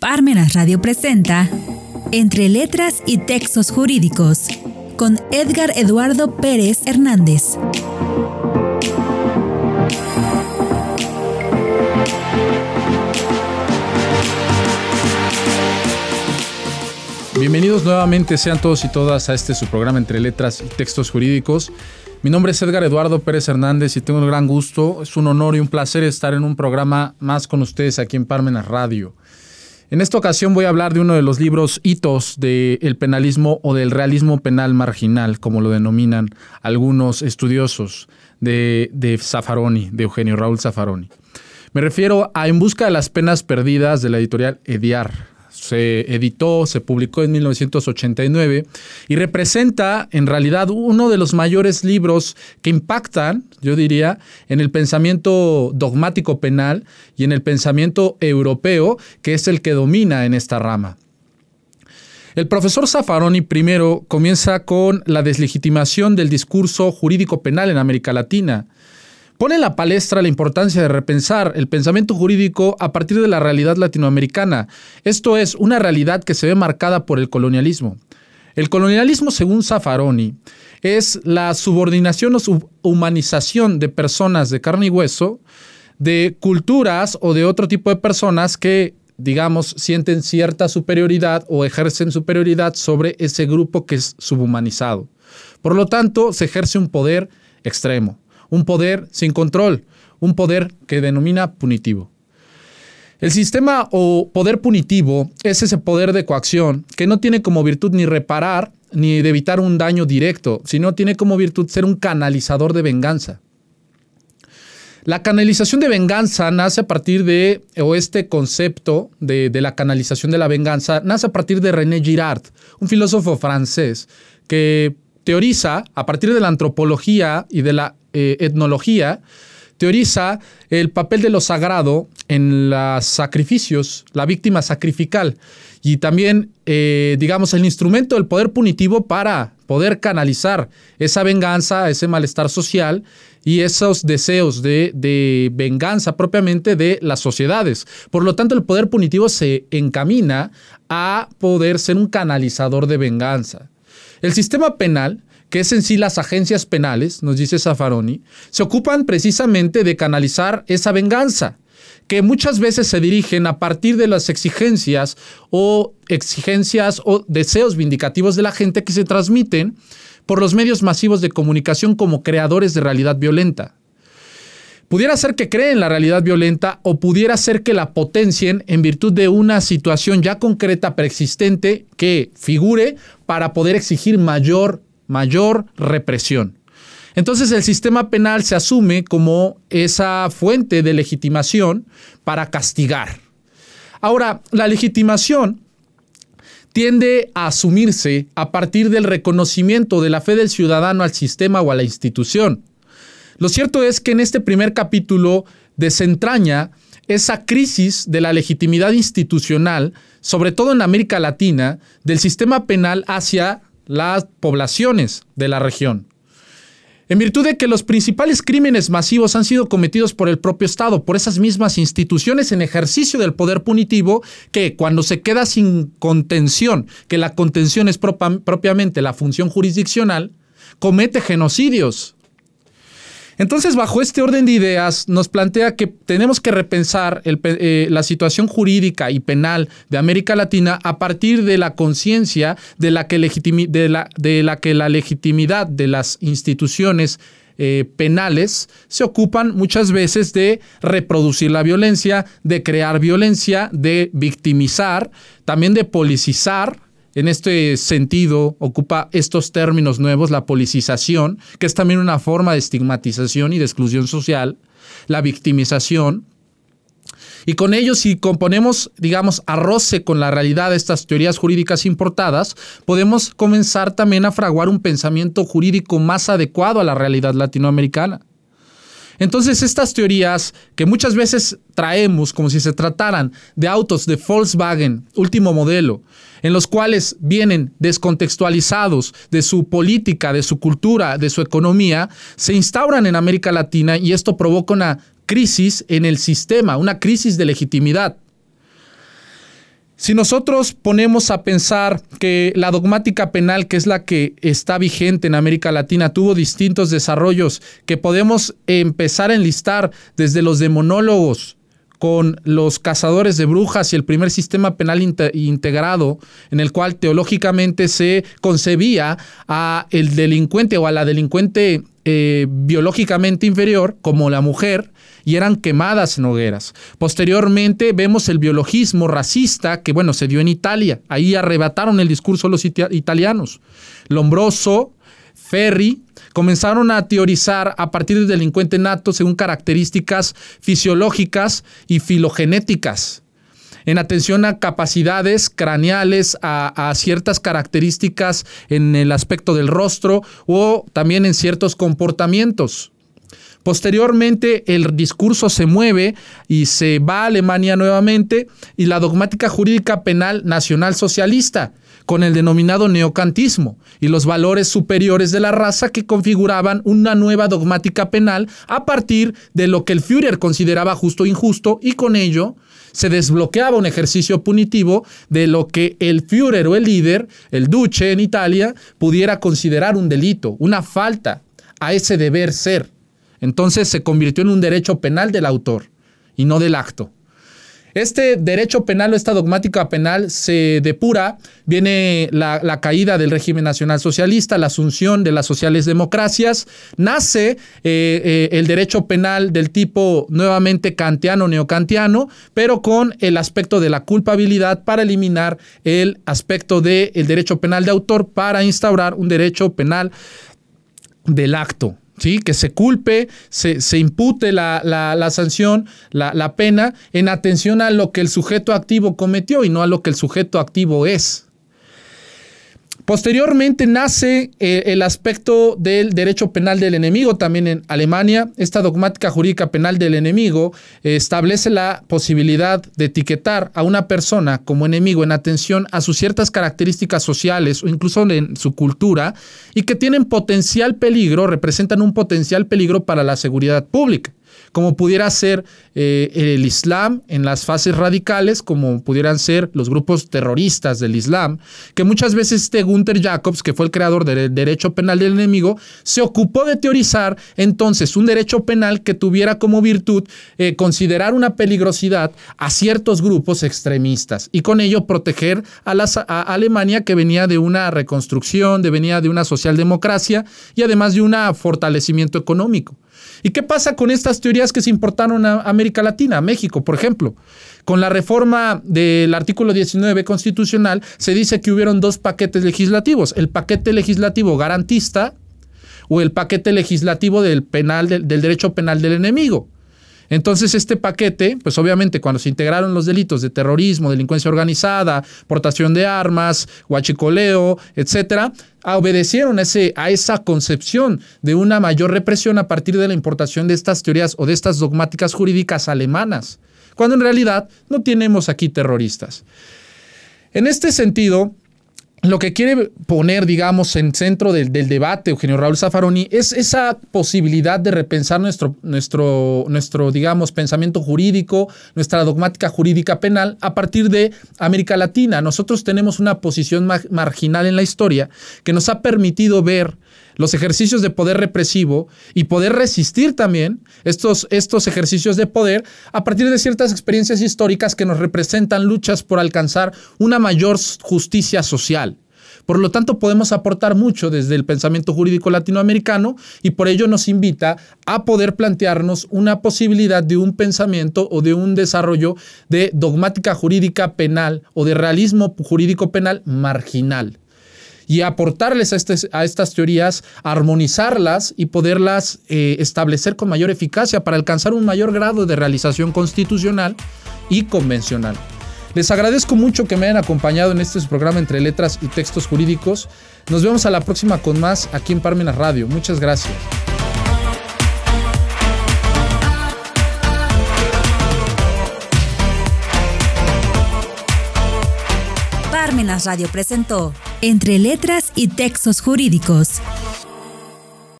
Parmenas Radio presenta Entre Letras y Textos Jurídicos con Edgar Eduardo Pérez Hernández. Bienvenidos nuevamente sean todos y todas a este su programa Entre Letras y Textos Jurídicos. Mi nombre es Edgar Eduardo Pérez Hernández y tengo un gran gusto, es un honor y un placer estar en un programa más con ustedes aquí en Parmenas Radio. En esta ocasión voy a hablar de uno de los libros hitos del penalismo o del realismo penal marginal, como lo denominan algunos estudiosos de, de de Eugenio Raúl Zaffaroni. Me refiero a En busca de las penas perdidas de la editorial Ediar, se editó, se publicó en 1989 y representa en realidad uno de los mayores libros que impactan, yo diría, en el pensamiento dogmático penal y en el pensamiento europeo, que es el que domina en esta rama. El profesor Zaffaroni primero comienza con la deslegitimación del discurso jurídico penal en América Latina pone en la palestra la importancia de repensar el pensamiento jurídico a partir de la realidad latinoamericana. Esto es una realidad que se ve marcada por el colonialismo. El colonialismo, según Zaffaroni, es la subordinación o subhumanización de personas de carne y hueso, de culturas o de otro tipo de personas que, digamos, sienten cierta superioridad o ejercen superioridad sobre ese grupo que es subhumanizado. Por lo tanto, se ejerce un poder extremo un poder sin control, un poder que denomina punitivo. El sistema o poder punitivo es ese poder de coacción que no tiene como virtud ni reparar ni de evitar un daño directo, sino tiene como virtud ser un canalizador de venganza. La canalización de venganza nace a partir de, o este concepto de, la canalización de la venganza, nace a partir de René Girard, un filósofo francés que teoriza a partir de la antropología y de la eh, etnología, teoriza el papel de lo sagrado en los sacrificios, la víctima sacrificial y también, eh, digamos, el instrumento del poder punitivo para poder canalizar esa venganza, ese malestar social y esos deseos de, de, venganza propiamente de las sociedades. Por lo tanto, el poder punitivo se encamina a poder ser un canalizador de venganza. El sistema penal que es en sí las agencias penales, nos dice Zaffaroni, se ocupan precisamente de canalizar esa venganza, que muchas veces se dirigen a partir de las exigencias o exigencias o deseos vindicativos de la gente que se transmiten por los medios masivos de comunicación como creadores de realidad violenta. Pudiera ser que creen la realidad violenta o pudiera ser que la potencien en virtud de una situación ya concreta preexistente que figure para poder exigir mayor mayor represión. Entonces el sistema penal se asume como esa fuente de legitimación para castigar. Ahora, la legitimación tiende a asumirse a partir del reconocimiento de la fe del ciudadano al sistema o a la institución. Lo cierto es que en este primer capítulo desentraña esa crisis de la legitimidad institucional, sobre todo en América Latina, del sistema penal hacia las poblaciones de la región. En virtud de que los principales crímenes masivos han sido cometidos por el propio Estado, por esas mismas instituciones en ejercicio del poder punitivo, que cuando se queda sin contención, que la contención es propiamente la función jurisdiccional, comete genocidios entonces, bajo este orden de ideas, nos plantea que tenemos que repensar eh, la situación jurídica y penal de América Latina a partir de la conciencia de, la que la, legitimidad de las instituciones eh, penales se ocupan muchas veces de reproducir la violencia, de crear violencia, de victimizar, también de policizar en este sentido, ocupa estos términos nuevos, la policización, que es también una forma de estigmatización y de exclusión social, la victimización, y con ello, si componemos, digamos, arroce con la realidad de estas teorías jurídicas importadas, podemos comenzar también a fraguar un pensamiento jurídico más adecuado a la realidad latinoamericana. Entonces, estas teorías que muchas veces traemos como si se trataran de autos de Volkswagen, último modelo, en los cuales vienen descontextualizados de su política, de su cultura, de su economía, se instauran en América Latina y esto provoca una crisis en el sistema, una crisis de legitimidad. Si nosotros ponemos a pensar que la dogmática penal, que es la que está vigente en América Latina, tuvo distintos desarrollos que podemos empezar a enlistar desde los demonólogos, con los cazadores de brujas y el primer sistema penal integrado en el cual teológicamente se concebía a el delincuente o a la delincuente eh, biológicamente inferior como la mujer y eran quemadas en hogueras. Posteriormente vemos el biologismo racista que bueno se dio en Italia. Ahí arrebataron el discurso los italianos. Lombroso, Ferri, comenzaron a teorizar a partir del delincuente nato según características fisiológicas y filogenéticas en atención a capacidades craneales, a, a, ciertas características en el aspecto del rostro o también en ciertos comportamientos. Posteriormente el discurso se mueve y se va a Alemania nuevamente y la dogmática jurídica penal nacional socialista con el denominado neocantismo y los valores superiores de la raza que configuraban una nueva dogmática penal a partir de lo que el Führer consideraba justo e injusto y con ello se desbloqueaba un ejercicio punitivo de lo que el Führer o el líder, el Duce en Italia, pudiera considerar un delito, una falta a ese deber ser. Entonces se convirtió en un derecho penal del autor y no del acto. Este derecho penal o esta dogmática penal se depura, viene la, caída del régimen nacional socialista, la asunción de las sociales democracias, nace eh, eh, el derecho penal del tipo nuevamente kantiano, neocantiano, pero con el aspecto de la culpabilidad para eliminar el aspecto del derecho penal de autor para instaurar un derecho penal del acto. ¿Sí? que se culpe, se, impute la, sanción, la, pena, en atención a lo que el sujeto activo cometió y no a lo que el sujeto activo es. Posteriormente nace eh, el aspecto del derecho penal del enemigo también en Alemania. Esta dogmática jurídica penal del enemigo eh, establece la posibilidad de etiquetar a una persona como enemigo en atención a sus ciertas características sociales o incluso en su cultura y que tienen potencial peligro, representan un potencial peligro para la seguridad pública como pudiera ser eh, el Islam en las fases radicales, como pudieran ser los grupos terroristas del Islam, que muchas veces este Gunther Jacobs, que fue el creador del derecho penal del enemigo, se ocupó de teorizar entonces un derecho penal que tuviera como virtud eh, considerar una peligrosidad a ciertos grupos extremistas y con ello proteger a, a Alemania que venía de una reconstrucción, de venía de una socialdemocracia y además de un fortalecimiento económico. ¿Y qué pasa con estas teorías que se importaron a América Latina, a México, por ejemplo? Con la reforma del artículo 19 constitucional se dice que hubieron dos paquetes legislativos, el paquete legislativo garantista o el paquete legislativo del, penal, del, derecho penal del enemigo. Entonces, este paquete, pues obviamente cuando se integraron los delitos de terrorismo, delincuencia organizada, portación de armas, huachicoleo, etcétera, obedecieron a, ese, a esa concepción de una mayor represión a partir de la importación de estas teorías o de estas dogmáticas jurídicas alemanas, cuando en realidad no tenemos aquí terroristas. En este sentido, lo que quiere poner, digamos, en centro del, debate Eugenio Raúl Zaffaroni es esa posibilidad de repensar nuestro, nuestro, nuestro, digamos, pensamiento jurídico, nuestra dogmática jurídica penal a partir de América Latina. Nosotros tenemos una posición marginal en la historia que nos ha permitido ver los ejercicios de poder represivo y poder resistir también estos, estos ejercicios de poder a partir de ciertas experiencias históricas que nos representan luchas por alcanzar una mayor justicia social. Por lo tanto, podemos aportar mucho desde el pensamiento jurídico latinoamericano y por ello nos invita a poder plantearnos una posibilidad de un pensamiento o de un desarrollo de dogmática jurídica penal o de realismo jurídico penal marginal y aportarles a, a estas teorías, armonizarlas y poderlas eh, establecer con mayor eficacia para alcanzar un mayor grado de realización constitucional y convencional. Les agradezco mucho que me hayan acompañado en este programa entre letras y textos jurídicos. Nos vemos a la próxima con más aquí en Parmenas Radio. Muchas gracias. Radio presentó Entre Letras y Textos Jurídicos